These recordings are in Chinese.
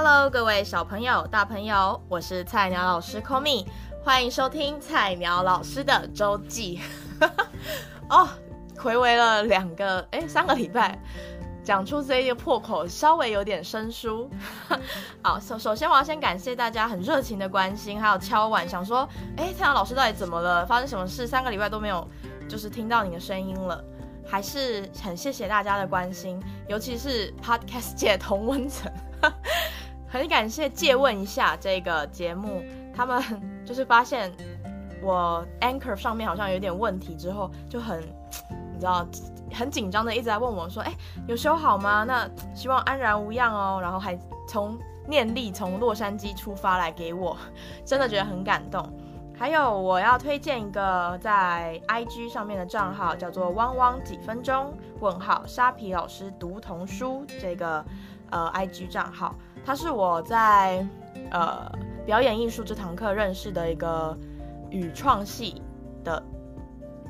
Hello，各位小朋友、大朋友，我是菜鸟老师 Komi，欢迎收听菜鸟老师的周记。哦，回违了两个哎三个礼拜，讲出这一个破口稍微有点生疏。好，首首先我要先感谢大家很热情的关心，还有敲碗想说，哎，菜鸟老师到底怎么了？发生什么事？三个礼拜都没有，就是听到你的声音了。还是很谢谢大家的关心，尤其是 Podcast 界同温层，很感谢借问一下这个节目，他们就是发现我 Anchor 上面好像有点问题之后，就很 你知道很紧张的一直在问我说，哎，有修好吗？那希望安然无恙哦，然后还从念力从洛杉矶出发来给我，真的觉得很感动。还有我要推荐一个在 IG 上面的账号，叫做汪汪几分钟问号沙皮老师读童书这个呃 IG 账号，他是我在呃表演艺术这堂课认识的一个语创系的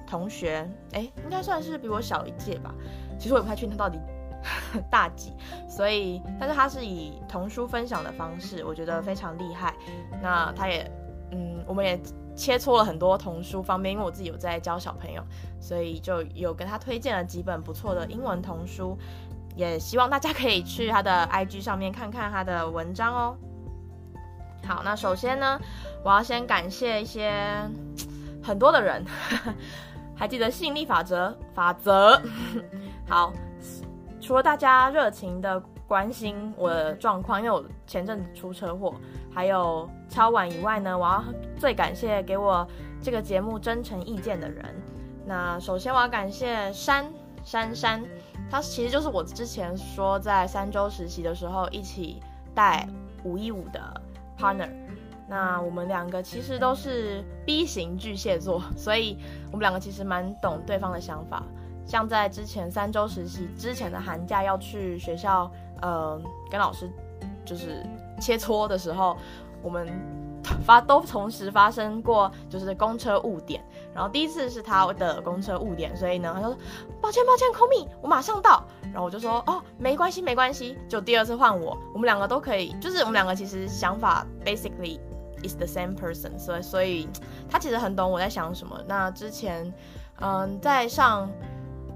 同学，哎，应该算是比我小一届吧。其实我也不太确定他到底 大几，所以但是他是以童书分享的方式，我觉得非常厉害。那他也。嗯，我们也切磋了很多童书方面，因为我自己有在教小朋友，所以就有跟他推荐了几本不错的英文童书，也希望大家可以去他的 IG 上面看看他的文章哦。好，那首先呢，我要先感谢一些很多的人，还记得吸引力法则法则？好，除了大家热情的关心我的状况，因为我前阵子出车祸。还有敲碗以外呢，我要最感谢给我这个节目真诚意见的人。那首先我要感谢珊珊珊，他其实就是我之前说在三周实习的时候一起带五一五的 partner。那我们两个其实都是 B 型巨蟹座，所以我们两个其实蛮懂对方的想法。像在之前三周实习之前的寒假要去学校，呃，跟老师就是。切磋的时候，我们发都同时发生过，就是公车误点。然后第一次是他的公车误点，所以呢，他就说抱歉抱歉，call me，我马上到。然后我就说哦，没关系没关系。就第二次换我，我们两个都可以，就是我们两个其实想法 basically is the same person，所以所以他其实很懂我在想什么。那之前嗯，在上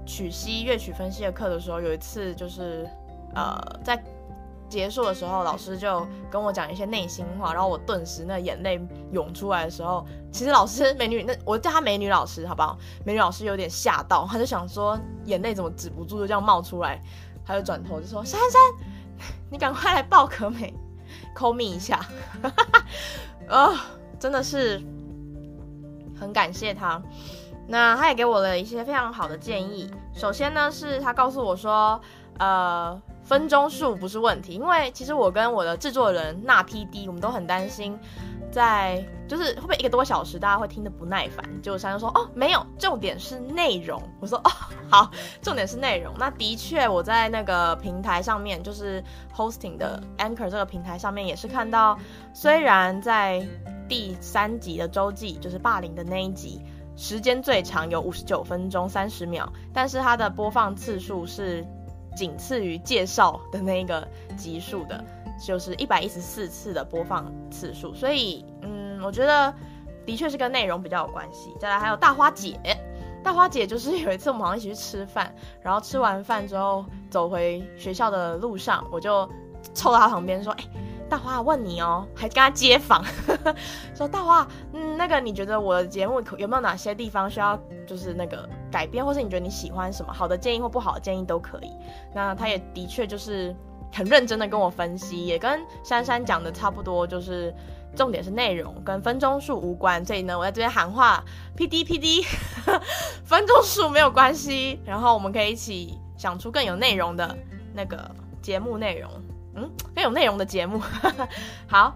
曲析乐曲分析的课的时候，有一次就是呃在。结束的时候，老师就跟我讲一些内心话，然后我顿时那眼泪涌出来的时候，其实老师美女，那我叫她美女老师，好不好？美女老师有点吓到，她就想说眼泪怎么止不住就这样冒出来，她就转头就说：“珊珊，你赶快来抱可美，call me 一下。”啊、哦，真的是很感谢她。那她也给我了一些非常好的建议。首先呢，是她告诉我说，呃。分钟数不是问题，因为其实我跟我的制作人那 PD，我们都很担心，在就是会不会一个多小时大家会听得不耐烦。结果珊就说哦没有，重点是内容。我说哦 好，重点是内容。那的确我在那个平台上面，就是 hosting 的 Anchor 这个平台上面也是看到，虽然在第三集的周记，就是霸凌的那一集，时间最长有五十九分钟三十秒，但是它的播放次数是。仅次于介绍的那个集数的，就是一百一十四次的播放次数，所以嗯，我觉得的确是跟内容比较有关系。再来还有大花姐，大花姐就是有一次我们好像一起去吃饭，然后吃完饭之后走回学校的路上，我就凑到她旁边说：“哎、大华问你哦，还跟她街访，说大华，嗯，那个你觉得我的节目有没有哪些地方需要就是那个？”改变，或是你觉得你喜欢什么好的建议或不好的建议都可以。那他也的确就是很认真的跟我分析，也跟珊珊讲的差不多，就是重点是内容跟分钟数无关。所以呢，我在这边喊话，P D P D，分钟数没有关系。然后我们可以一起想出更有内容的那个节目内容，嗯，更有内容的节目。好，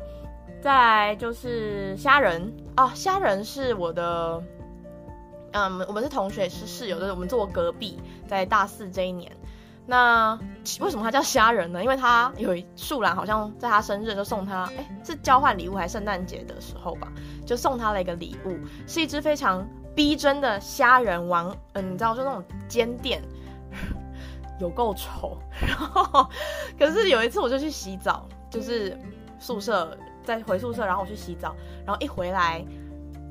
再来就是虾仁啊，虾仁是我的。嗯，我们是同学，是室友，就是我们坐隔壁，在大四这一年。那为什么他叫虾仁呢？因为他有一树懒，好像在他生日就送他，哎，是交换礼物还是圣诞节的时候吧，就送他了一个礼物，是一只非常逼真的虾仁王。嗯，你知道，就那种尖垫，有够丑。然后，可是有一次我就去洗澡，就是宿舍，在回宿舍，然后我去洗澡，然后一回来，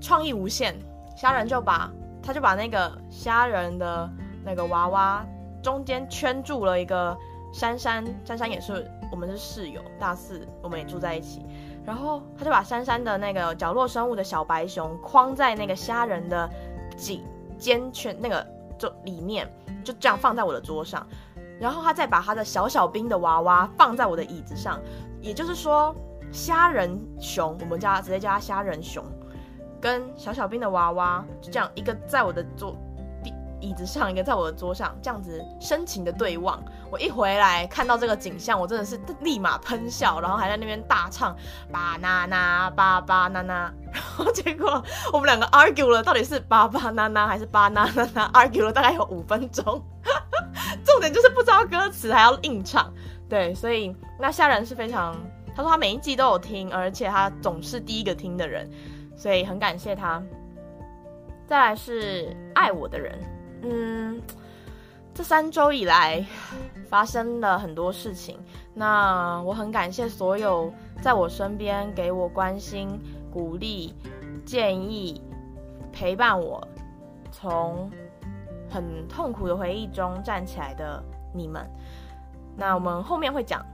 创意无限，虾仁就把他就把那个虾仁的那个娃娃中间圈住了一个珊珊，珊珊也是我们是室友，大四我们也住在一起，然后他就把珊珊的那个角落生物的小白熊框在那个虾仁的颈肩圈那个就里面，就这样放在我的桌上。然后他再把他的小小兵的娃娃放在我的椅子上，也就是说，虾仁熊，我们家直接叫他虾仁熊，跟小小兵的娃娃就这样一个在我的桌椅子上，一个在我的桌上，这样子深情的对望。我一回来看到这个景象，我真的是立马喷笑，然后还在那边大唱巴娜娜巴巴娜娜，然后结果我们两个 argue 了，到底是巴巴娜娜还是巴娜娜娜，argue 了大概有五分钟。重点就是不知道歌词还要硬唱，对，所以那夏然是非常，他说他每一季都有听，而且他总是第一个听的人，所以很感谢他。再来是爱我的人，嗯，这三周以来发生了很多事情，那我很感谢所有在我身边给我关心、鼓励、建议、陪伴我，从。很痛苦的回忆中站起来的你们，那我们后面会讲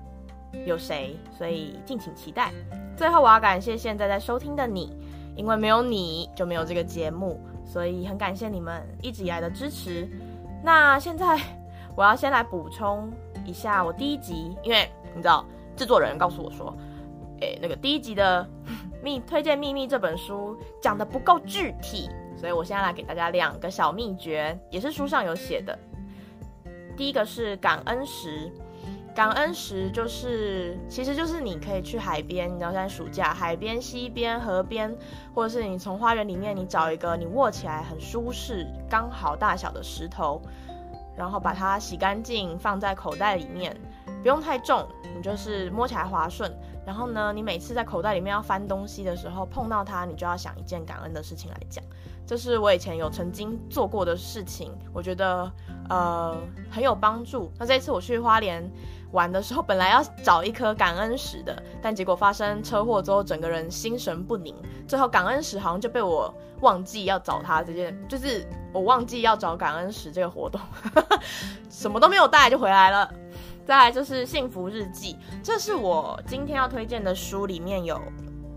有谁，所以敬请期待。最后，我要感谢现在在收听的你，因为没有你就没有这个节目，所以很感谢你们一直以来的支持。那现在我要先来补充一下我第一集，因为你知道制作人告诉我说，诶，那个第一集的 秘推荐秘密这本书讲得不够具体。所以我现在来给大家两个小秘诀，也是书上有写的。第一个是感恩石，感恩石就是，其实就是你可以去海边，你知道现在暑假海边、溪边、河边，或者是你从花园里面，你找一个你握起来很舒适、刚好大小的石头，然后把它洗干净，放在口袋里面，不用太重，你就是摸起来滑顺。然后呢，你每次在口袋里面要翻东西的时候，碰到它，你就要想一件感恩的事情来讲。这是我以前有曾经做过的事情，我觉得呃很有帮助。那这次我去花莲玩的时候，本来要找一颗感恩石的，但结果发生车祸之后，整个人心神不宁。最后感恩石好像就被我忘记要找它这件，就是我忘记要找感恩石这个活动，什么都没有带就回来了。再来就是幸福日记，这是我今天要推荐的书里面有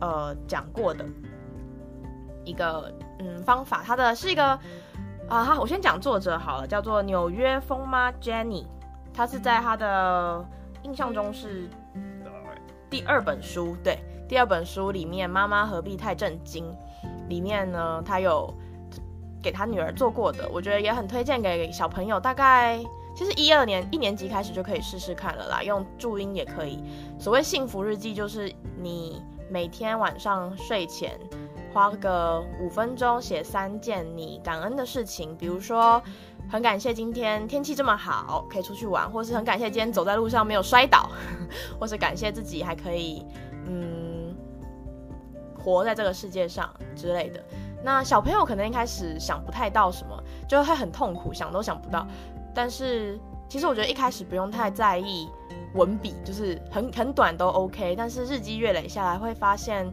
呃讲过的一个。嗯，方法，它的是一个啊，我先讲作者好了，叫做纽约疯妈 Jenny，他是在他的印象中是第二本书，对，第二本书里面《妈妈何必太震惊》里面呢，他有给他女儿做过的，我觉得也很推荐给小朋友，大概其实一二年一年级开始就可以试试看了啦，用注音也可以。所谓幸福日记，就是你每天晚上睡前。花个五分钟写三件你感恩的事情，比如说很感谢今天天气这么好，可以出去玩，或是很感谢今天走在路上没有摔倒，或是感谢自己还可以嗯活在这个世界上之类的。那小朋友可能一开始想不太到什么，就会很痛苦，想都想不到。但是其实我觉得一开始不用太在意文笔，就是很很短都 OK。但是日积月累下来会发现。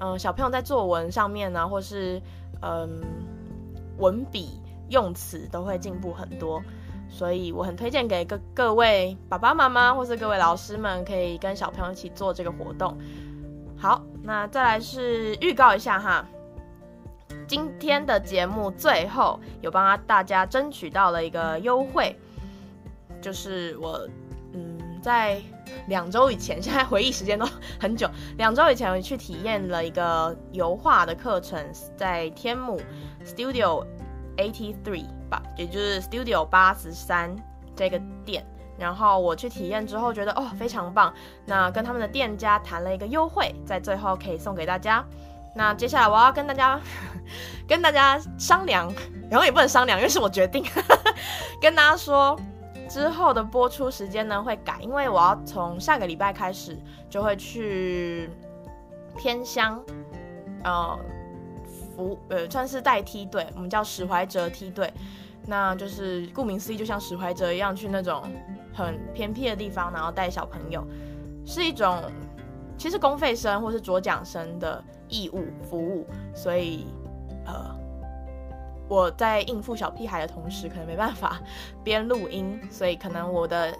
嗯、小朋友在作文上面呢，或是嗯文笔用词都会进步很多，所以我很推荐给各各位爸爸妈妈或是各位老师们，可以跟小朋友一起做这个活动。好，那再来是预告一下哈，今天的节目最后有帮大家争取到了一个优惠，就是我嗯在。两周以前，现在回忆时间都很久。两周以前我去体验了一个油画的课程，在天母 Studio Eighty Three 吧，也就是 Studio 八十三这个店。然后我去体验之后，觉得哦非常棒。那跟他们的店家谈了一个优惠，在最后可以送给大家。那接下来我要跟大家 跟大家商量，然后也不能商量，因为是我决定 跟大家说。之后的播出时间呢会改，因为我要从下个礼拜开始就会去偏乡，呃，服呃算是带梯队，我们叫史怀哲梯队，那就是顾名思义，就像史怀哲一样去那种很偏僻的地方，然后带小朋友，是一种其实公费生或是卓奖生的义务服务，所以呃，我在应付小屁孩的同时，可能没办法 边录音，所以可能我的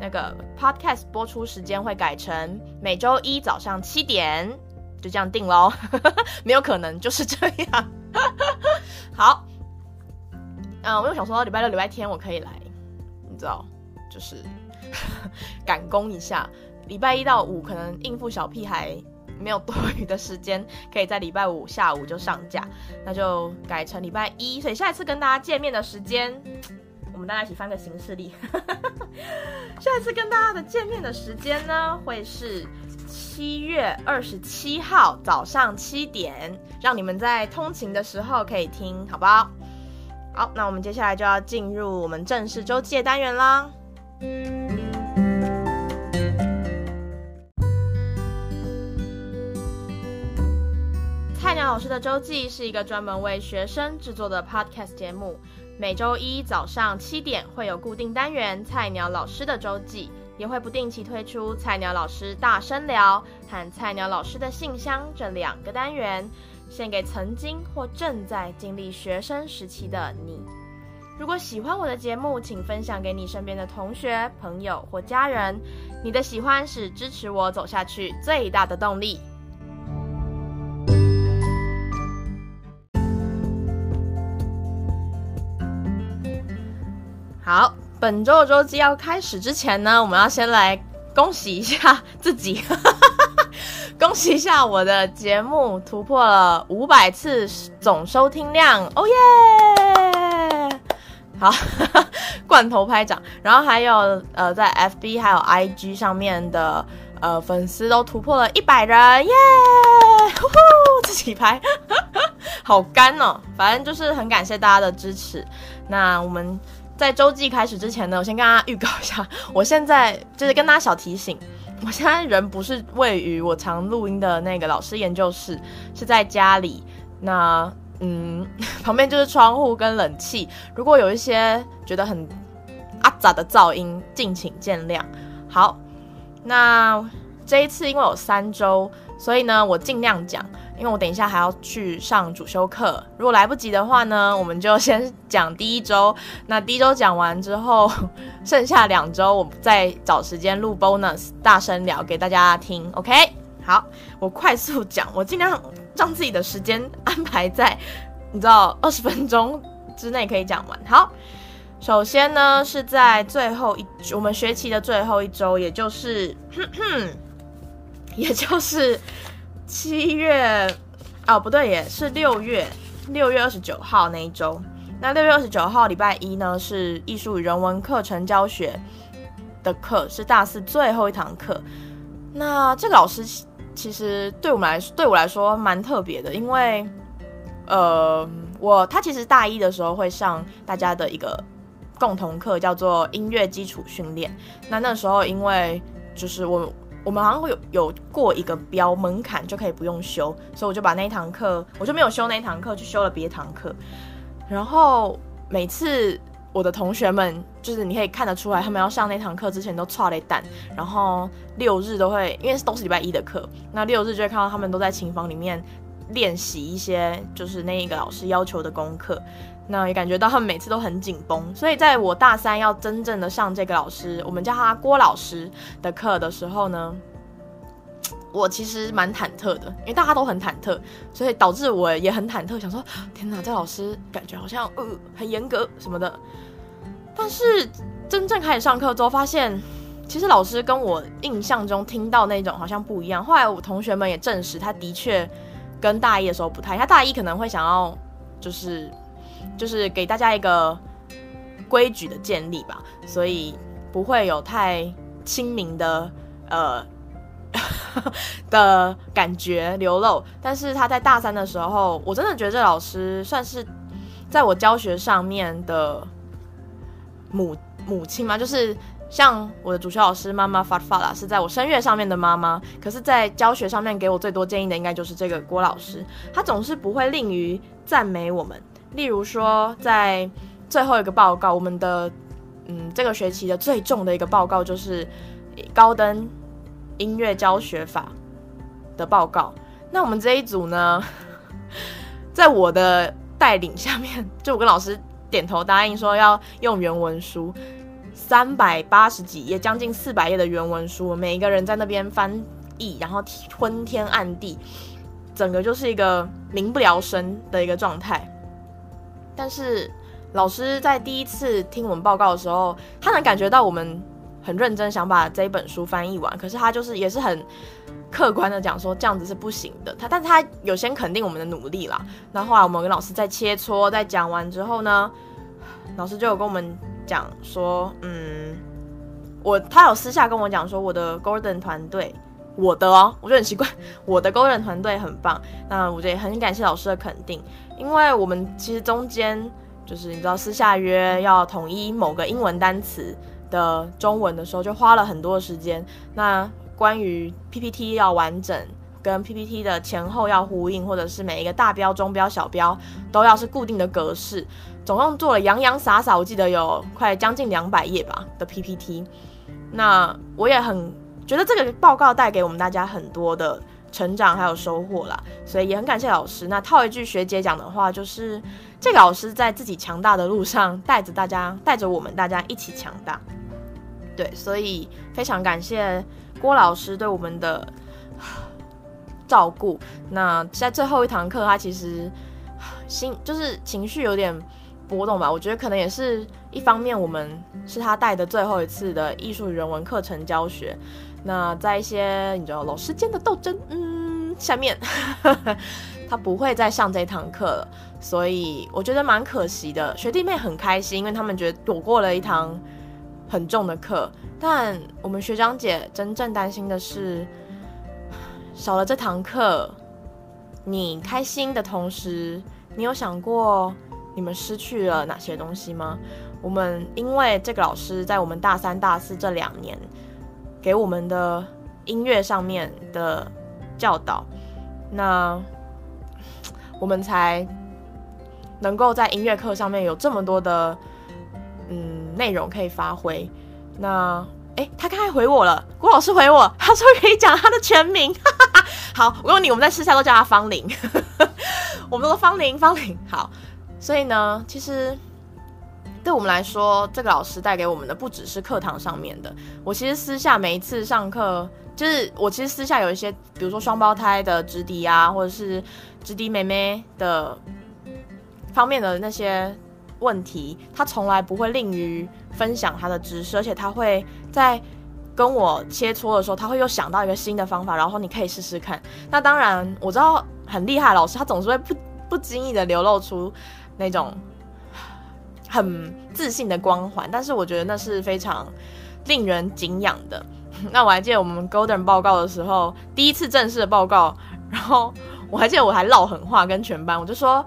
那个 podcast 播出时间会改成每周一早上七点，就这样定喽，没有可能就是这样。好，嗯、我又想说礼拜六、礼拜天我可以来，你知道，就是 赶工一下。礼拜一到五可能应付小屁孩没有多余的时间，可以在礼拜五下午就上架，那就改成礼拜一。所以下一次跟大家见面的时间，我们大家一起翻个行事历。下一次跟大家的见面的时间呢，会是七月二十七号早上七点，让你们在通勤的时候可以听，好不好？好，那我们接下来就要进入我们正式周记的单元啦。菜鸟老师的周记是一个专门为学生制作的 podcast 节目，每周一早上七点会有固定单元“菜鸟老师的周记”，也会不定期推出“菜鸟老师大声聊”和“菜鸟老师的信箱”这两个单元，献给曾经或正在经历学生时期的你。如果喜欢我的节目，请分享给你身边的同学、朋友或家人。你的喜欢是支持我走下去最大的动力。好，本周的周记要开始之前呢，我们要先来恭喜一下自己，恭喜一下我的节目突破了五百次总收听量，哦耶！好，罐头拍掌，然后还有呃，在 FB 还有 IG 上面的呃粉丝都突破了一百人，耶！呼呼，自己拍，好干哦，反正就是很感谢大家的支持，那我们。在周记开始之前呢，我先跟大家预告一下，我现在就是跟大家小提醒，我现在人不是位于我常录音的那个老师研究室，是在家里。那嗯，旁边就是窗户跟冷气，如果有一些觉得很阿杂的噪音，敬请见谅。好，那这一次因为有三周，所以呢，我尽量讲。因为我等一下还要去上主修课，如果来不及的话呢，我们就先讲第一周。那第一周讲完之后，剩下两周我再找时间录 bonus 大声聊给大家听。OK，好，我快速讲，我尽量让自己的时间安排在你知道二十分钟之内可以讲完。好，首先呢是在最后一我们学期的最后一周，也就是，也就是。七月，哦不对，也是六月六月二十九号那一周。那六月二十九号礼拜一呢，是艺术与人文课程教学的课，是大四最后一堂课。那这个老师其实对我们来说，对我来说蛮特别的，因为呃，我他其实大一的时候会上大家的一个共同课，叫做音乐基础训练。那那时候因为就是我。我们好像会有有过一个标门槛就可以不用修，所以我就把那一堂课，我就没有修那一堂课，去修了别堂课。然后每次我的同学们，就是你可以看得出来，他们要上那堂课之前都剉咧等，然后六日都会，因为都是礼拜一的课，那六日就会看到他们都在琴房里面练习一些就是那一个老师要求的功课。那也感觉到他们每次都很紧绷，所以在我大三要真正的上这个老师，我们叫他郭老师的课的时候呢，我其实蛮忐忑的，因为大家都很忐忑，所以导致我也很忐忑，想说天哪，这老师感觉好像呃很严格什么的。但是真正开始上课之后，发现其实老师跟我印象中听到那种好像不一样。后来我同学们也证实，他的确跟大一的时候不太，他大一可能会想要就是。就是给大家一个规矩的建立吧，所以不会有太亲民的呃 的感觉流露。但是他在大三的时候，我真的觉得这老师算是在我教学上面的母母亲嘛，就是像我的主修老师妈妈发发啦，是在我声乐上面的妈妈。可是，在教学上面给我最多建议的，应该就是这个郭老师。他总是不会吝于赞美我们。例如说，在最后一个报告，我们的嗯这个学期的最重的一个报告就是高登音乐教学法的报告。那我们这一组呢，在我的带领下面，就我跟老师点头答应说要用原文书，三百八十几页，将近四百页的原文书，每一个人在那边翻译，然后昏天暗地，整个就是一个民不聊生的一个状态。但是老师在第一次听我们报告的时候，他能感觉到我们很认真想把这一本书翻译完，可是他就是也是很客观的讲说这样子是不行的。他，但是他有先肯定我们的努力啦。那后来我们跟老师在切磋，在讲完之后呢，老师就有跟我们讲说，嗯，我他有私下跟我讲说，我的 Golden 团队。我的哦，我觉得很奇怪，我的 Golden 团队很棒。那我觉得很感谢老师的肯定，因为我们其实中间就是你知道私下约要统一某个英文单词的中文的时候，就花了很多时间。那关于 PPT 要完整，跟 PPT 的前后要呼应，或者是每一个大标、中标、小标都要是固定的格式，总共做了洋洋洒洒，我记得有快将近两百页吧的 PPT。那我也很。觉得这个报告带给我们大家很多的成长还有收获啦，所以也很感谢老师。那套一句学姐讲的话，就是这个老师在自己强大的路上带着大家，带着我们大家一起强大。对，所以非常感谢郭老师对我们的照顾。那在最后一堂课，他其实心就是情绪有点波动吧。我觉得可能也是一方面，我们是他带的最后一次的艺术人文课程教学。那在一些你知道老师间的斗争，嗯，下面 他不会再上这堂课了，所以我觉得蛮可惜的。学弟妹很开心，因为他们觉得躲过了一堂很重的课。但我们学长姐真正担心的是，少了这堂课，你开心的同时，你有想过你们失去了哪些东西吗？我们因为这个老师在我们大三、大四这两年。给我们的音乐上面的教导，那我们才能够在音乐课上面有这么多的嗯内容可以发挥。那诶，他刚才回我了，郭老师回我，他说可以讲他的全名。好，我问你，我们在私下都叫他方玲，我们都说方玲，方玲。好，所以呢，其实。对我们来说，这个老师带给我们的不只是课堂上面的。我其实私下每一次上课，就是我其实私下有一些，比如说双胞胎的直弟啊，或者是直弟妹妹的方面的那些问题，他从来不会吝于分享他的知识，而且他会在跟我切磋的时候，他会又想到一个新的方法，然后你可以试试看。那当然，我知道很厉害老师，他总是会不不经意的流露出那种。很自信的光环，但是我觉得那是非常令人敬仰的。那我还记得我们 Golden 报告的时候，第一次正式的报告，然后我还记得我还唠狠话跟全班，我就说，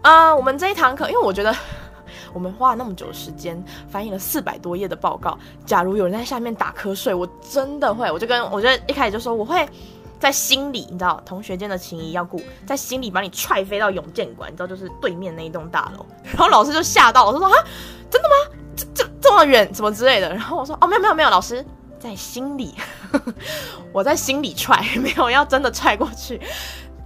啊、呃，我们这一堂课，因为我觉得我们花了那么久时间翻译了四百多页的报告，假如有人在下面打瞌睡，我真的会，我就跟我就一开始就说我会。在心里，你知道同学间的情谊要顾，在心里把你踹飞到永建馆，你知道就是对面那一栋大楼。然后老师就吓到，老师说啊，真的吗？这这这么远，什么之类的。然后我说哦，没有没有没有，老师在心里，我在心里踹，没有要真的踹过去。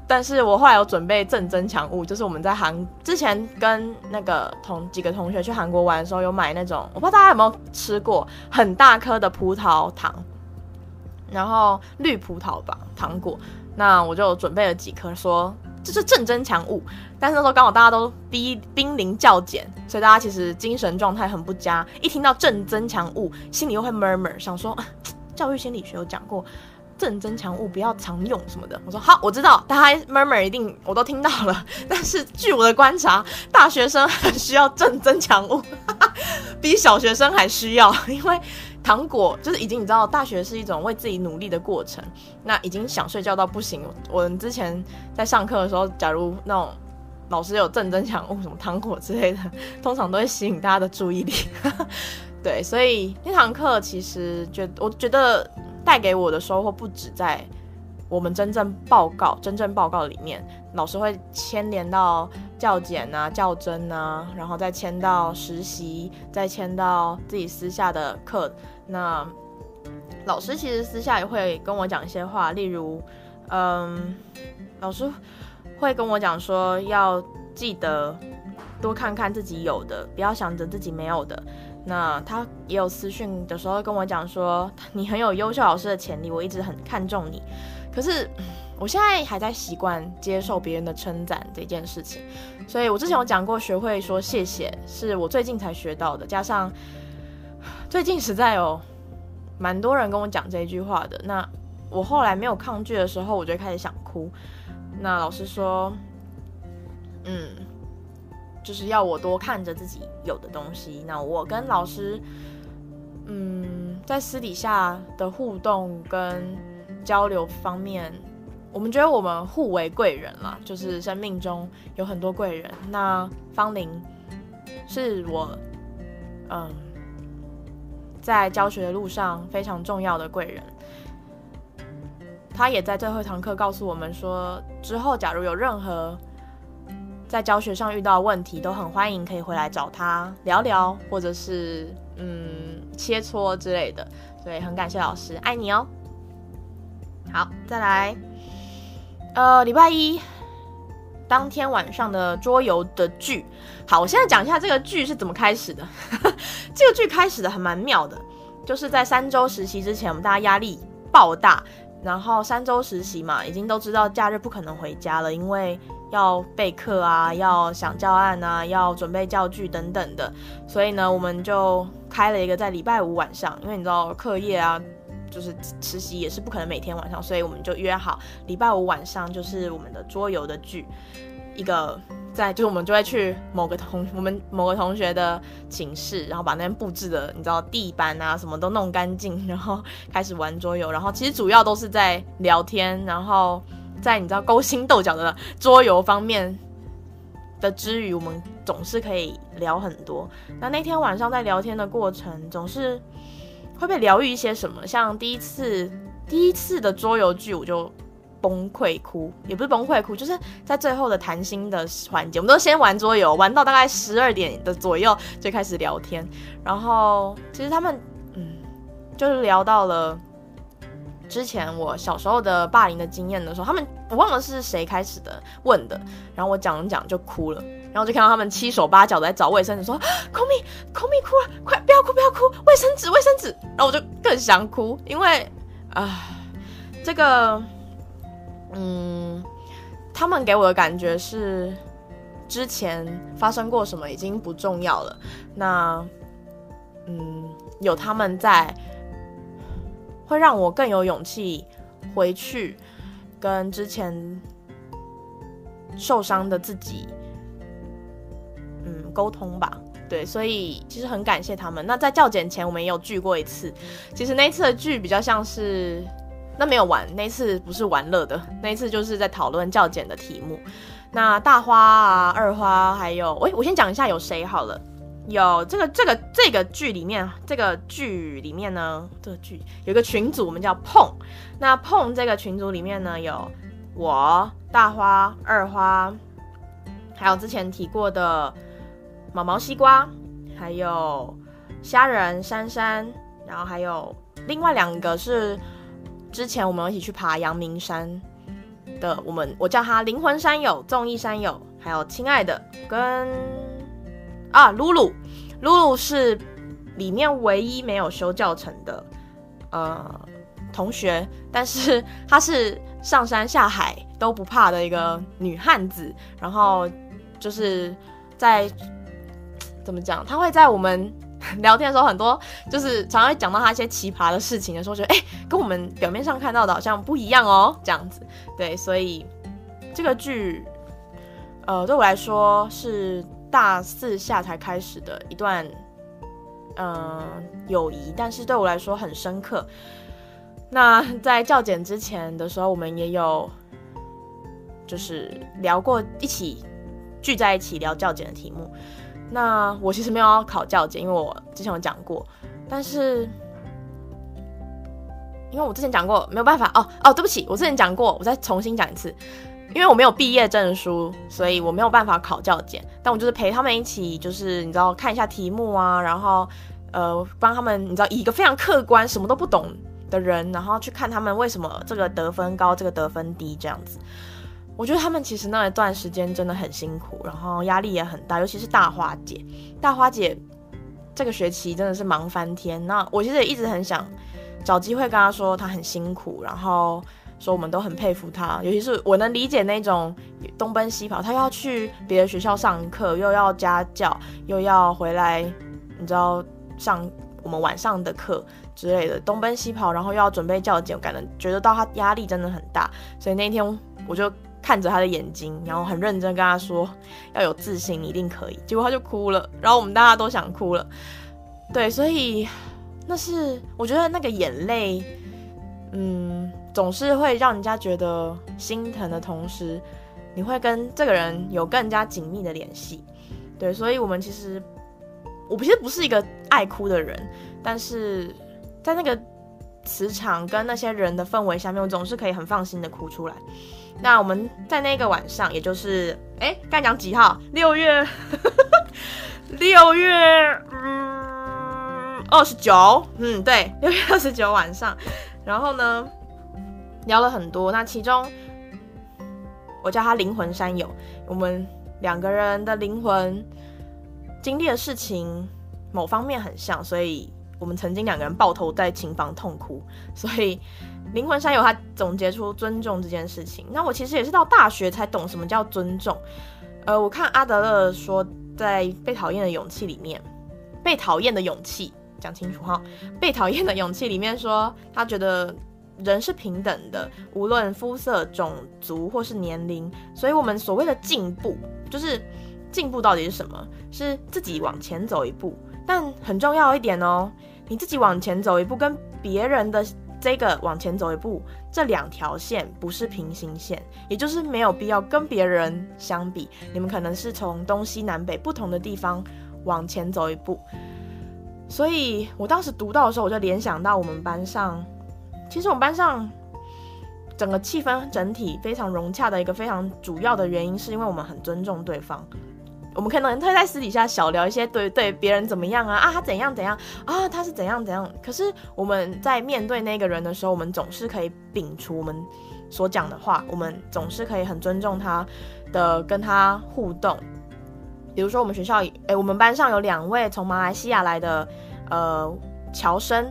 但是我后来有准备正增强物，就是我们在韩之前跟那个同几个同学去韩国玩的时候，有买那种，我不知道大家有没有吃过很大颗的葡萄糖。然后绿葡萄吧糖果，那我就准备了几颗，说这是正增强物。但是那时候刚好大家都逼濒临较减，所以大家其实精神状态很不佳。一听到正增强物，心里又会 murmur，想说教育心理学有讲过正增强物不要常用什么的。我说好，我知道，大家 murmur 一定我都听到了。但是据我的观察，大学生很需要正增强物，比小学生还需要，因为。糖果就是已经你知道，大学是一种为自己努力的过程。那已经想睡觉到不行。我们之前在上课的时候，假如那种老师有正增强物什么糖果之类的，通常都会吸引大家的注意力。对，所以那堂课其实觉我觉得带给我的收获不止在我们真正报告、真正报告里面，老师会牵连到教检啊、校正啊，然后再牵到实习，再牵到自己私下的课。那老师其实私下也会跟我讲一些话，例如，嗯，老师会跟我讲说，要记得多看看自己有的，不要想着自己没有的。那他也有私讯的时候跟我讲说，你很有优秀老师的潜力，我一直很看重你。可是我现在还在习惯接受别人的称赞这件事情，所以我之前有讲过，学会说谢谢是我最近才学到的，加上 最近实在有蛮多人跟我讲这一句话的。那我后来没有抗拒的时候，我就开始想哭。那老师说，嗯。就是要我多看着自己有的东西。那我跟老师，嗯，在私底下的互动跟交流方面，我们觉得我们互为贵人啦，就是生命中有很多贵人。那方玲是我，嗯，在教学的路上非常重要的贵人。他也在最后一堂课告诉我们说，之后假如有任何。在教学上遇到问题，都很欢迎可以回来找他聊聊，或者是嗯切磋之类的。所以很感谢老师，爱你哦。好，再来，呃，礼拜一当天晚上的桌游的剧。好，我现在讲一下这个剧是怎么开始的。这个剧开始的还蛮妙的，就是在三周实习之前，我们大家压力爆大，然后三周实习嘛，已经都知道假日不可能回家了，因为。要备课啊，要想教案啊，要准备教具等等的，所以呢，我们就开了一个在礼拜五晚上，因为你知道课业啊，就是实习也是不可能每天晚上，所以我们就约好礼拜五晚上就是我们的桌游的剧，一个在就是我们就会去某个同我们某个同学的寝室，然后把那边布置的你知道地板啊什么都弄干净，然后开始玩桌游，然后其实主要都是在聊天，然后。在你知道勾心斗角的桌游方面的之余，我们总是可以聊很多。那那天晚上在聊天的过程，总是会被疗愈一些什么。像第一次第一次的桌游剧，我就崩溃哭，也不是崩溃哭，就是在最后的谈心的环节，我们都先玩桌游，玩到大概十二点的左右就开始聊天。然后其实他们嗯，就是聊到了。之前我小时候的霸凌的经验的时候，他们我忘了是谁开始的问的，然后我讲讲就哭了，然后就看到他们七手八脚的在找卫生纸，说 Komi，Komi 哭了，快不要哭不要哭，卫生纸卫生纸，然后我就更想哭，因为啊、这个嗯，他们给我的感觉是之前发生过什么已经不重要了，那嗯，有他们在。会让我更有勇气回去跟之前受伤的自己，嗯，沟通吧。对，所以其实很感谢他们。那在教检前，我们也有聚过一次。其实那一次的聚比较像是，那没有玩，那次不是玩乐的，那一次就是在讨论教检的题目。那大花啊，二花，还有，喂，我先讲一下有谁好了。有这个这个这个剧里面，这个剧里面呢，这个剧有个群组，我们叫碰。那碰这个群组里面呢，有我大花、二花，还有之前提过的毛毛西瓜，还有虾仁珊珊，然后还有另外两个是之前我们一起去爬阳明山的，我们我叫他灵魂山友、综艺山友，还有亲爱的跟。啊，露露，露露是里面唯一没有修教程的呃同学，但是她是上山下海都不怕的一个女汉子。然后就是在怎么讲，她会在我们 聊天的时候，很多就是常常会讲到她一些奇葩的事情的时候，觉得哎，跟我们表面上看到的好像不一样哦，这样子。对，所以这个剧呃对我来说是。大四下才开始的一段，嗯、友谊，但是对我来说很深刻。那在教检之前的时候，我们也有就是聊过，一起聚在一起聊教检的题目。那我其实没有要考教检，因为我之前有讲过，但是因为我之前讲过，没有办法哦哦，对不起，我之前讲过，我再重新讲一次。因为我没有毕业证书，所以我没有办法考教检。但我就是陪他们一起，就是你知道看一下题目啊，然后呃，帮他们，你知道，以一个非常客观、什么都不懂的人，然后去看他们为什么这个得分高，这个得分低，这样子。我觉得他们其实那一段时间真的很辛苦，然后压力也很大，尤其是大花姐。大花姐这个学期真的是忙翻天。那我其实也一直很想找机会跟她说，她很辛苦，然后说我们都很佩服他。尤其是我能理解那种东奔西跑，他要去别的学校上课，又要家教，又要回来，你知道上我们晚上的课之类的，东奔西跑，然后又要准备教检，我感觉觉得到他压力真的很大。所以那天我就。看着他的眼睛，然后很认真跟他说：“要有自信，你一定可以。”结果他就哭了，然后我们大家都想哭了。对，所以那是我觉得那个眼泪，嗯，总是会让人家觉得心疼的同时，你会跟这个人有更加紧密的联系。对，所以我们其实，我其实不是一个爱哭的人，但是在那个磁场跟那些人的氛围下面，我总是可以很放心的哭出来。那我们在那个晚上，也就是哎，刚讲几号？六月，六月，嗯，二十九，嗯，对，六月二十九晚上。然后呢，聊了很多。那其中，我叫他灵魂山友。我们两个人的灵魂经历的事情，某方面很像，所以我们曾经两个人抱头在琴房痛哭。所以。灵魂山友他总结出尊重这件事情，那我其实也是到大学才懂什么叫尊重。呃，我看阿德勒说，在《被讨厌的勇气》里面，《被讨厌的勇气》讲清楚哈，《被讨厌的勇气》里面说，他觉得人是平等的，无论肤色、种族或是年龄。所以，我们所谓的进步，就是进步到底是什么？是自己往前走一步。但很重要一点哦，你自己往前走一步，跟别人的。这个往前走一步，这两条线不是平行线，也就是没有必要跟别人相比。你们可能是从东西南北不同的地方往前走一步。所以我当时读到的时候，我就联想到我们班上，其实我们班上整个气氛整体非常融洽的一个非常主要的原因，是因为我们很尊重对方。我们可能会在私底下小聊一些对对别人怎么样啊啊，他怎样怎样啊，他是怎样怎样。可是我们在面对那个人的时候，我们总是可以摒除我们所讲的话，我们总是可以很尊重他的跟他互动。比如说我们学校，诶，我们班上有两位从马来西亚来的呃侨生。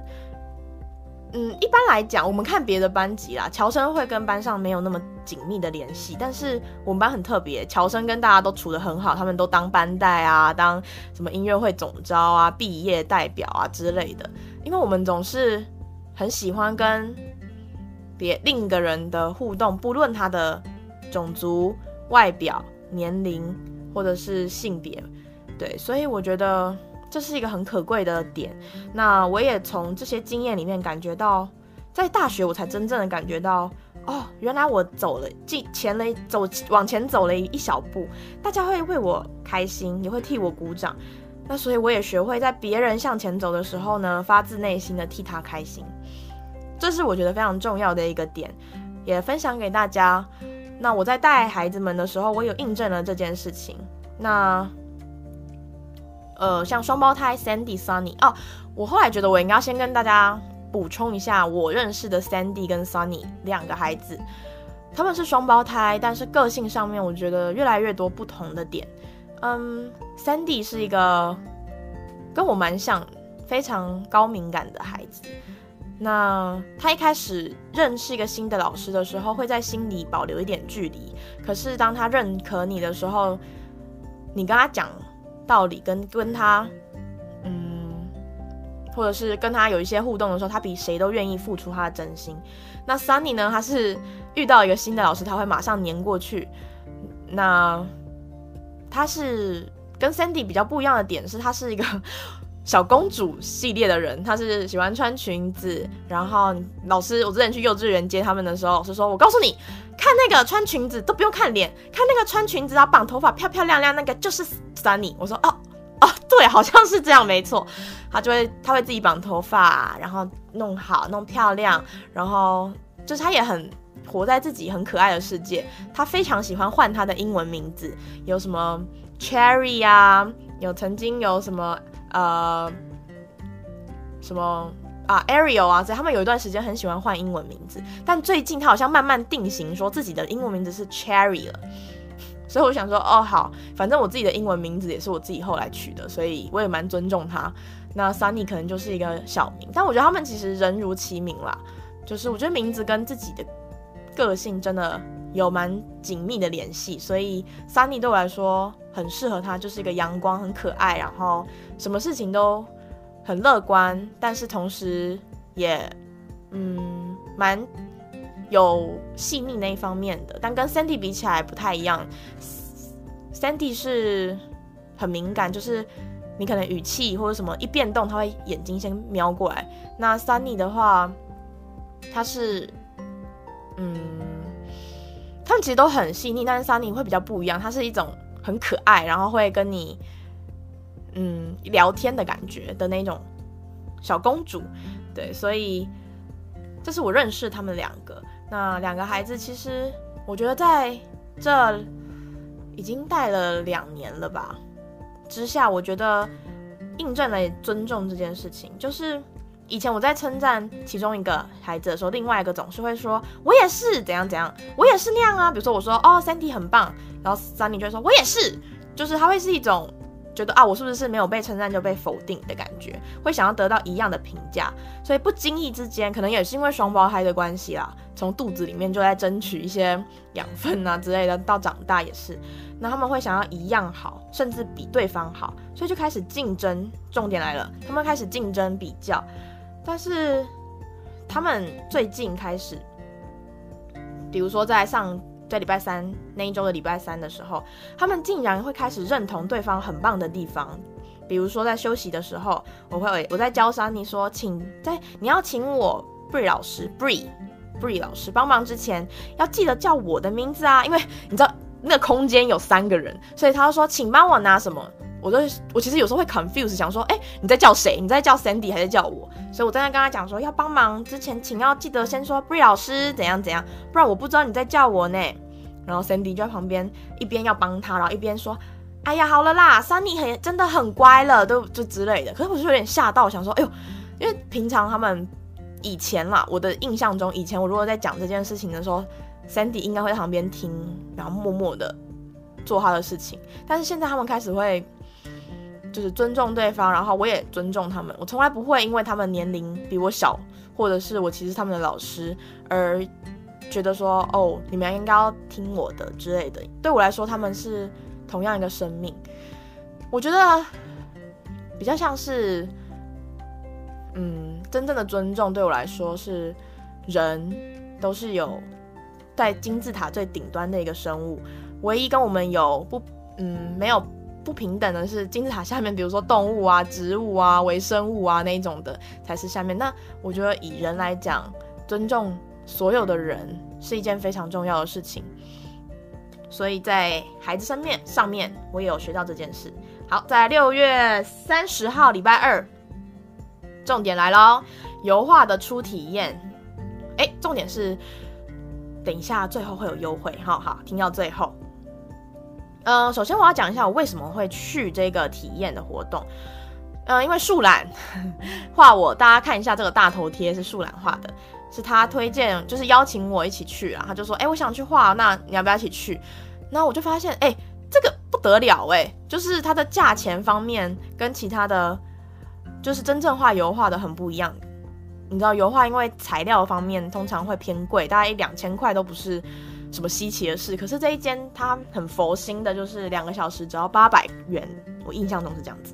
嗯，一般来讲，我们看别的班级啦，乔生会跟班上没有那么紧密的联系。但是我们班很特别，乔生跟大家都处得很好，他们都当班代啊，当什么音乐会总招啊、毕业代表啊之类的。因为我们总是很喜欢跟别另一个人的互动，不论他的种族、外表、年龄或者是性别，对，所以我觉得。这是一个很可贵的点，那我也从这些经验里面感觉到，在大学我才真正的感觉到，哦，原来我走了，进前了走往前走了一小步，大家会为我开心，也会替我鼓掌，那所以我也学会在别人向前走的时候呢，发自内心的替他开心，这是我觉得非常重要的一个点，也分享给大家。那我在带孩子们的时候，我有印证了这件事情，那。呃，像双胞胎 Sandy、Sunny 哦，我后来觉得我应该要先跟大家补充一下，我认识的 Sandy 跟 Sunny 两个孩子，他们是双胞胎，但是个性上面我觉得越来越多不同的点。嗯，Sandy 是一个跟我蛮像，非常高敏感的孩子。那他一开始认识一个新的老师的时候，会在心里保留一点距离。可是当他认可你的时候，你跟他讲。道理跟跟他，嗯，或者是跟他有一些互动的时候，他比谁都愿意付出他的真心。那 Sunny 呢？他是遇到一个新的老师，他会马上黏过去。那他是跟 Sandy 比较不一样的点是，他是一个小公主系列的人，她是喜欢穿裙子。然后老师，我之前去幼稚园接他们的时候，老师说：“我告诉你，看那个穿裙子都不用看脸，看那个穿裙子啊，绑头发漂漂亮亮那个就是。” Sunny，我说哦哦，对，好像是这样，没错。她就会她会自己绑头发，然后弄好弄漂亮，然后就是她也很活在自己很可爱的世界。她非常喜欢换她的英文名字，有什么 Cherry 啊，有曾经有什么呃什么啊 Ariel 啊，所以他们有一段时间很喜欢换英文名字，但最近他好像慢慢定型，说自己的英文名字是 Cherry 了。所以我想说，哦，好，反正我自己的英文名字也是我自己后来取的，所以我也蛮尊重他。那 Sunny 可能就是一个小名，但我觉得他们其实人如其名啦，就是我觉得名字跟自己的个性真的有蛮紧密的联系，所以 Sunny 对我来说很适合他，就是一个阳光、很可爱，然后什么事情都很乐观，但是同时也嗯蛮。有细腻那一方面的，但跟 Sandy 比起来不太一样。Sandy 是很敏感，就是你可能语气或者什么一变动，他会眼睛先瞄过来。那 Sunny 的话，他是，嗯，他们其实都很细腻，但是 Sunny 会比较不一样，他是一种很可爱，然后会跟你，嗯，聊天的感觉的那种小公主。对，所以这是我认识他们两个。那两个孩子，其实我觉得在这已经带了两年了吧。之下，我觉得印证了尊重这件事情。就是以前我在称赞其中一个孩子的时候，另外一个总是会说：“我也是怎样怎样，我也是那样啊。”比如说我说：“哦，Sandy 很棒。”然后 Sunny 就会说：“我也是。”就是他会是一种。觉得啊，我是不是没有被称赞就被否定的感觉，会想要得到一样的评价，所以不经意之间，可能也是因为双胞胎的关系啦，从肚子里面就在争取一些养分啊之类的，到长大也是，那他们会想要一样好，甚至比对方好，所以就开始竞争。重点来了，他们开始竞争比较，但是他们最近开始，比如说在上。在礼拜三那一周的礼拜三的时候，他们竟然会开始认同对方很棒的地方，比如说在休息的时候，我会我在教 Sunny 说，请在你要请我 Bree 老师 Bree Bree 老师帮忙之前，要记得叫我的名字啊，因为你知道那空间有三个人，所以他说，请帮我拿什么。我就我其实有时候会 confuse，想说，哎、你在叫谁？你在叫 Sandy 还是叫我？所以我在那跟他讲说，要帮忙之前，请要记得先说 Bree 老师怎样怎样，不然我不知道你在叫我呢。然后 Sandy 就在旁边一边要帮他，然后一边说，哎呀，好了啦，Sunny 很真的很乖了，都就之类的。可是我就有点吓到，想说，哎呦，因为平常他们以前啦，我的印象中，以前我如果在讲这件事情的时候，Sandy 应该会在旁边听，然后默默的做他的事情。但是现在他们开始会。就是尊重对方，然后我也尊重他们。我从来不会因为他们年龄比我小，或者是我其实他们的老师，而觉得说哦，你们应该要听我的之类的。对我来说，他们是同样一个生命。我觉得比较像是，嗯，真正的尊重对我来说是人都是有在金字塔最顶端的一个生物，唯一跟我们有不，嗯，没有。不平等的是金字塔下面，比如说动物啊、植物啊、微生物啊那一种的才是下面。那我觉得以人来讲，尊重所有的人是一件非常重要的事情。所以在孩子身面上面，我也有学到这件事。好，在六月三十号礼拜二，重点来喽，油画的初体验。哎，重点是等一下最后会有优惠，好好听到最后。嗯，首先我要讲一下我为什么会去这个体验的活动。嗯，因为树懒 画我，大家看一下这个大头贴是树懒画的，是他推荐，就是邀请我一起去啊。他就说，哎、我想去画，那你要不要一起去？那我就发现，哎、这个不得了，哎，就是它的价钱方面跟其他的，就是真正画油画的很不一样。你知道油画因为材料方面通常会偏贵，大概一两千块都不是。什么稀奇的事？可是这一间它很佛心的，就是两个小时只要八百元，我印象中是这样子，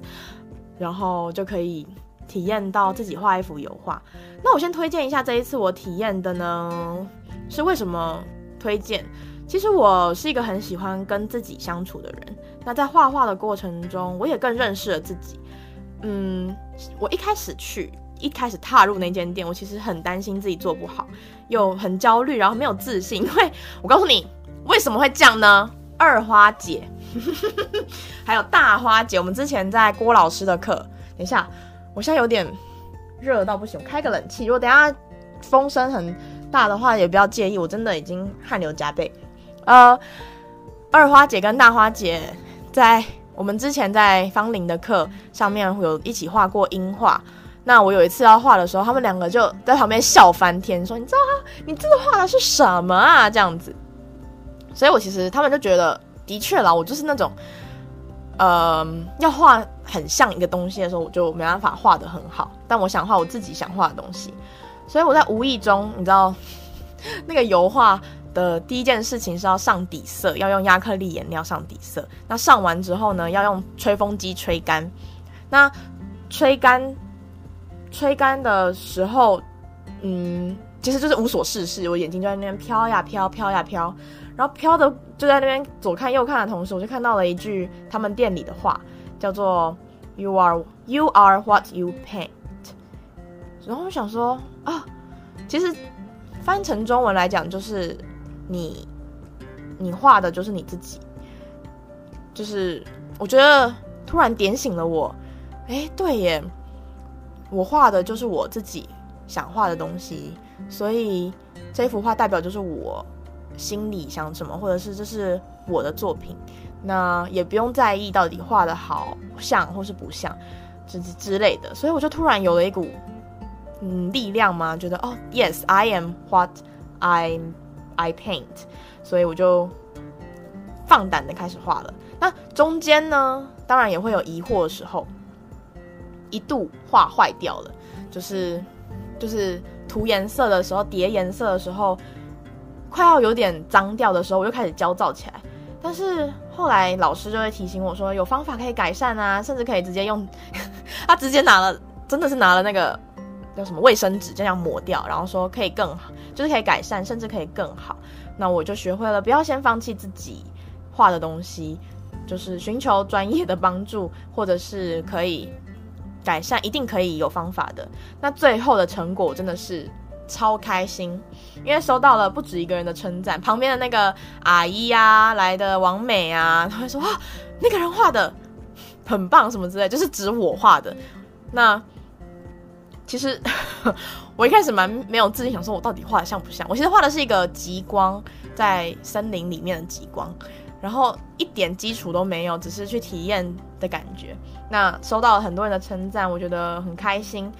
然后就可以体验到自己画一幅油画。那我先推荐一下这一次我体验的呢，是为什么推荐？其实我是一个很喜欢跟自己相处的人，那在画画的过程中，我也更认识了自己。嗯，我一开始去。一开始踏入那间店，我其实很担心自己做不好，又很焦虑，然后没有自信。因为我告诉你为什么会这样呢？二花姐，还有大花姐，我们之前在郭老师的课。等一下，我现在有点热到不行，我开个冷气。如果等下风声很大的话，也不要介意，我真的已经汗流浃背。呃，二花姐跟大花姐在我们之前在芳邻的课上面有一起画过樱画。那我有一次要画的时候，他们两个就在旁边笑翻天，说：“你知道他，你这个画的是什么啊？”这样子。所以我其实他们就觉得，的确啦，我就是那种，呃，要画很像一个东西的时候，我就没办法画得很好。但我想画我自己想画的东西，所以我在无意中，你知道，那个油画的第一件事情是要上底色，要用亚克力颜料上底色。那上完之后呢，要用吹风机吹干。那吹干。吹干的时候，嗯，其实就是无所事事，我眼睛就在那边飘呀飘，飘呀飘，然后飘的就在那边左看右看的同时，我就看到了一句他们店里的话，叫做 “You are you are what you paint”。然后我想说啊，其实翻成中文来讲，就是你你画的就是你自己，就是我觉得突然点醒了我，哎，对耶。我画的就是我自己想画的东西，所以这幅画代表就是我心里想什么，或者是这是我的作品，那也不用在意到底画的好像或是不像，之之类的。所以我就突然有了一股嗯力量嘛，觉得哦，Yes，I am what I I paint，所以我就放胆的开始画了。那中间呢，当然也会有疑惑的时候。一度画坏掉了，就是就是涂颜色的时候，叠颜色的时候，快要有点脏掉的时候，我就开始焦躁起来。但是后来老师就会提醒我说，有方法可以改善啊，甚至可以直接用，他直接拿了，真的是拿了那个叫什么卫生纸这样抹掉，然后说可以更好，就是可以改善，甚至可以更好。那我就学会了，不要先放弃自己画的东西，就是寻求专业的帮助，或者是可以。改善一定可以有方法的。那最后的成果真的是超开心，因为收到了不止一个人的称赞。旁边的那个阿姨啊，来的王美啊，她会说：“哇，那个人画的很棒，什么之类。”就是指我画的。那其实 我一开始蛮没有自信，想说我到底画的像不像？我其实画的是一个极光在森林里面的极光。然后一点基础都没有，只是去体验的感觉。那收到了很多人的称赞，我觉得很开心。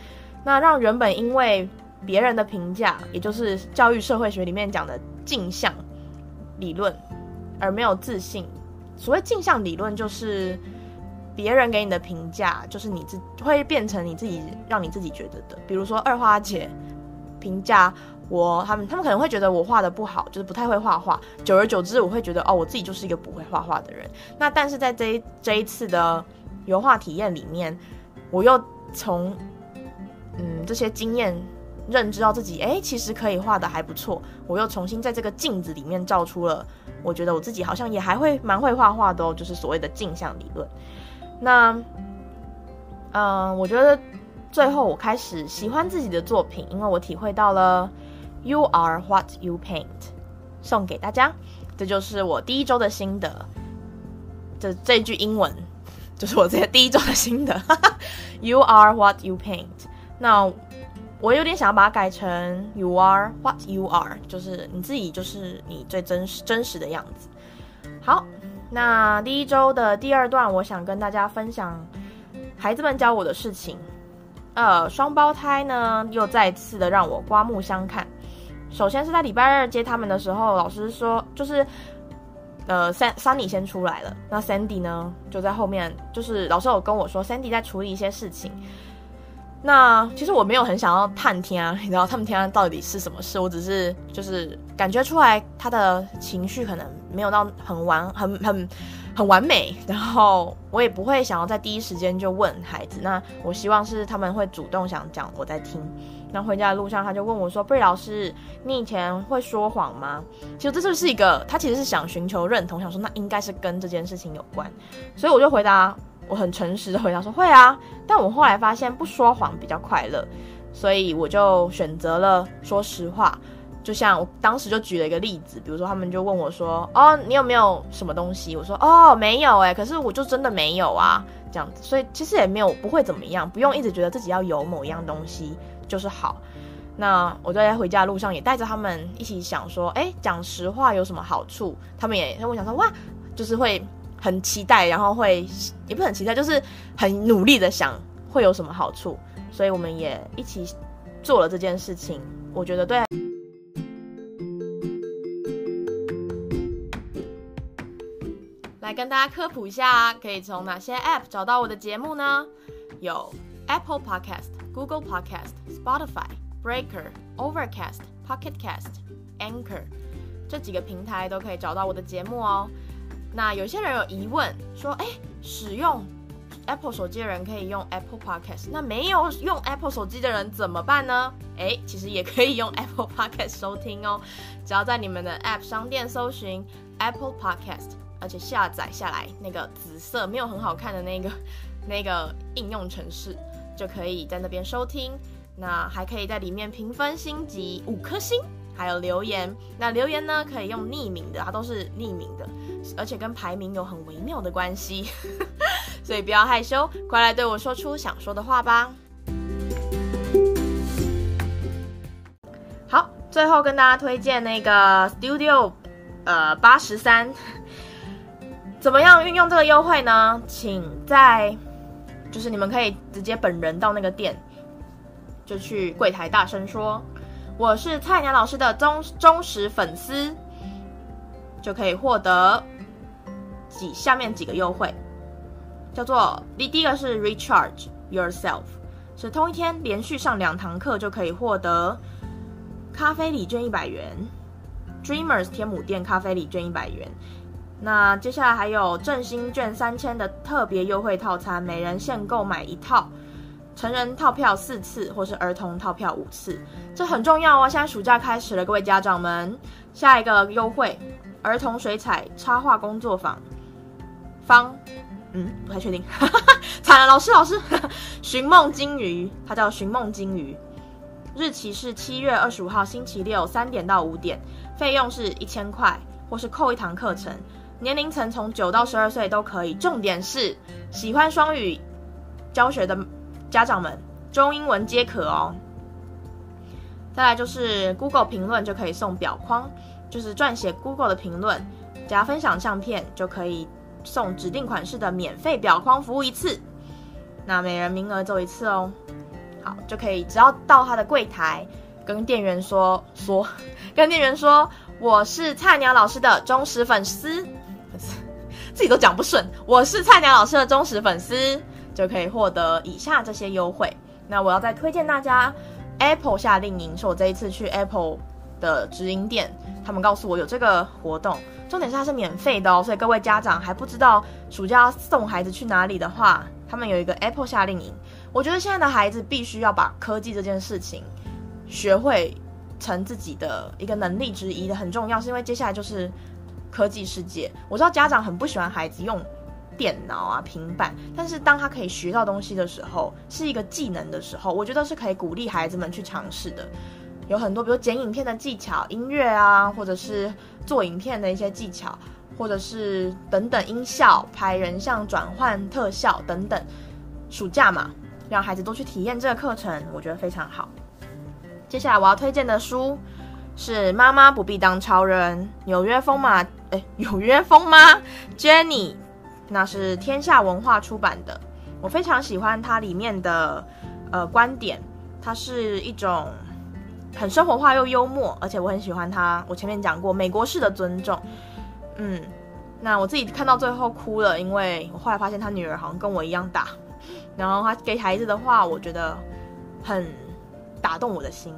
那让原本因为别人的评价，也就是教育社会学里面讲的镜像理论而没有自信。所谓镜像理论，就是别人给你的评价，就是你自会变成你自己让你自己觉得的。比如说二花姐评价。我他们他们可能会觉得我画的不好，就是不太会画画。久而久之，我会觉得哦，我自己就是一个不会画画的人。那但是在这一这一次的油画体验里面，我又从嗯这些经验认知到自己，哎，其实可以画的还不错。我又重新在这个镜子里面照出了，我觉得我自己好像也还会蛮会画画的哦，就是所谓的镜像理论。那嗯、我觉得最后我开始喜欢自己的作品，因为我体会到了。You are what you paint，送给大家，这就是我第一周的心得。这这句英文就是我这第一周的心得。You are what you paint。那我有点想要把它改成 You are what you are，就是你自己就是你最真实真实的样子。好，那第一周的第二段，我想跟大家分享孩子们教我的事情。呃，双胞胎呢，又再次的让我刮目相看。首先是在礼拜二接他们的时候，老师说就是，呃，Sunny 先出来了，那 Sandy 呢就在后面，就是老师有跟我说，Sandy 在处理一些事情。那其实我没有很想要探听啊，你知道他们听到底是什么事，我只是就是感觉出来他的情绪可能没有到很完很很很完美，然后我也不会想要在第一时间就问孩子，那我希望是他们会主动想讲，我在听。那回家的路上，他就问我说：“贝老师，你以前会说谎吗？”其实这就是一个，他其实是想寻求认同，想说那应该是跟这件事情有关，所以我就回答，我很诚实的回答说：“会啊。”但我后来发现不说谎比较快乐，所以我就选择了说实话。就像我当时就举了一个例子，比如说他们就问我说：“哦，你有没有什么东西？”我说：“哦，没有诶，可是我就真的没有啊，这样子。”所以其实也没有不会怎么样，不用一直觉得自己要有某一样东西。就是好，那我就在回家路上也带着他们一起想说，哎，讲实话有什么好处？他们也跟我想说，哇，就是会很期待，然后会也不是很期待，就是很努力的想会有什么好处。所以我们也一起做了这件事情。我觉得对。跟大家科普一下，可以从哪些 App 找到我的节目呢？有 Apple Podcast、Google Podcast、Spotify、Breaker、Overcast、Pocket Cast、Anchor 这几个平台都可以找到我的节目哦。那有些人有疑问，说：“哎，使用 Apple 手机的人可以用 Apple Podcast，那没有用 Apple 手机的人怎么办呢？”哎，其实也可以用 Apple Podcast 收听哦，只要在你们的 App 商店搜寻 Apple Podcast，而且下载下来那个紫色没有很好看的那个那个应用程式，就可以在那边收听。那还可以在里面评分星级五颗星。还有留言，那留言呢，可以用匿名的，它都是匿名的，而且跟排名有很微妙的关系，所以不要害羞，快来对我说出想说的话吧。好，最后跟大家推荐那个 Studio，呃，八十三，怎么样运用这个优惠呢？请在，就是你们可以直接本人到那个店，就去柜台大声说。我是菜鸟老师的忠忠实粉丝，就可以获得几下面几个优惠，叫做第第一个是 Recharge Yourself，是同一天连续上两堂课就可以获得咖啡礼券一百元，Dreamers 天母店咖啡礼券一百元。那接下来还有振兴券三千的特别优惠套餐，每人限购买一套。成人套票四次，或是儿童套票五次，这很重要哦。现在暑假开始了，各位家长们，下一个优惠，儿童水彩插画工作坊，方，嗯，不太确定，惨了，老师，老师，寻梦金鱼，它叫寻梦金鱼，日期是七月二十五号星期六三点到五点，费用是一千块，或是扣一堂课程，年龄层从九到十二岁都可以，重点是喜欢双语教学的。家长们，中英文皆可哦。再来就是 Google 评论就可以送表框，就是撰写 Google 的评论加分享相片就可以送指定款式的免费表框服务一次，那每人名额只有一次哦。好，就可以只要到他的柜台跟店员说说，跟店员说我是菜鸟老师的忠实粉丝，自己都讲不顺，我是菜鸟老师的忠实粉丝。就可以获得以下这些优惠。那我要再推荐大家，Apple 夏令营是我这一次去 Apple 的直营店，他们告诉我有这个活动，重点是它是免费的哦。所以各位家长还不知道暑假送孩子去哪里的话，他们有一个 Apple 夏令营。我觉得现在的孩子必须要把科技这件事情学会成自己的一个能力之一的，很重要，是因为接下来就是科技世界。我知道家长很不喜欢孩子用。电脑啊，平板，但是当他可以学到东西的时候，是一个技能的时候，我觉得是可以鼓励孩子们去尝试的。有很多，比如剪影片的技巧、音乐啊，或者是做影片的一些技巧，或者是等等音效、拍人像、转换特效等等。暑假嘛，让孩子多去体验这个课程，我觉得非常好。接下来我要推荐的书是《妈妈不必当超人》，纽约风马，哎，纽约风吗 Jenny。那是天下文化出版的，我非常喜欢它里面的呃观点，它是一种很生活化又幽默，而且我很喜欢它。我前面讲过美国式的尊重，嗯，那我自己看到最后哭了，因为我后来发现他女儿好像跟我一样大，然后他给孩子的话，我觉得很打动我的心。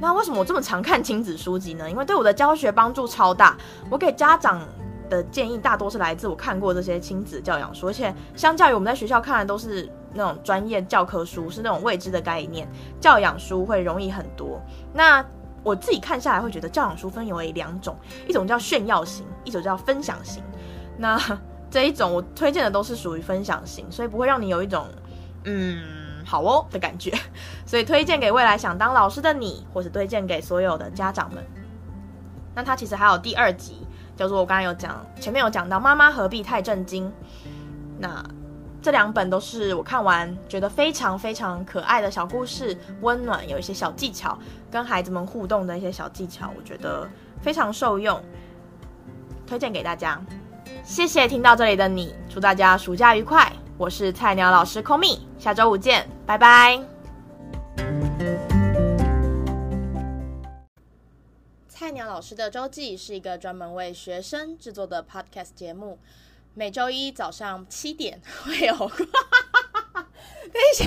那为什么我这么常看亲子书籍呢？因为对我的教学帮助超大，我给家长。的建议大多是来自我看过这些亲子教养书，而且相较于我们在学校看的都是那种专业教科书，是那种未知的概念，教养书会容易很多。那我自己看下来会觉得教养书分为两种，一种叫炫耀型，一种叫分享型。那 这一种我推荐的都是属于分享型，所以不会让你有一种嗯好哦的感觉，所以推荐给未来想当老师的你，或是推荐给所有的家长们。那它其实还有第二集。就是我刚刚有讲，前面有讲到妈妈何必太震惊。那这两本都是我看完觉得非常非常可爱的小故事，温暖，有一些小技巧，跟孩子们互动的一些小技巧，我觉得非常受用，推荐给大家。谢谢听到这里的你，祝大家暑假愉快。我是菜鸟老师 Komi，下周五见，拜拜。菜鸟老师的周记是一个专门为学生制作的 podcast 节目，每周一早上七点会有。等一下。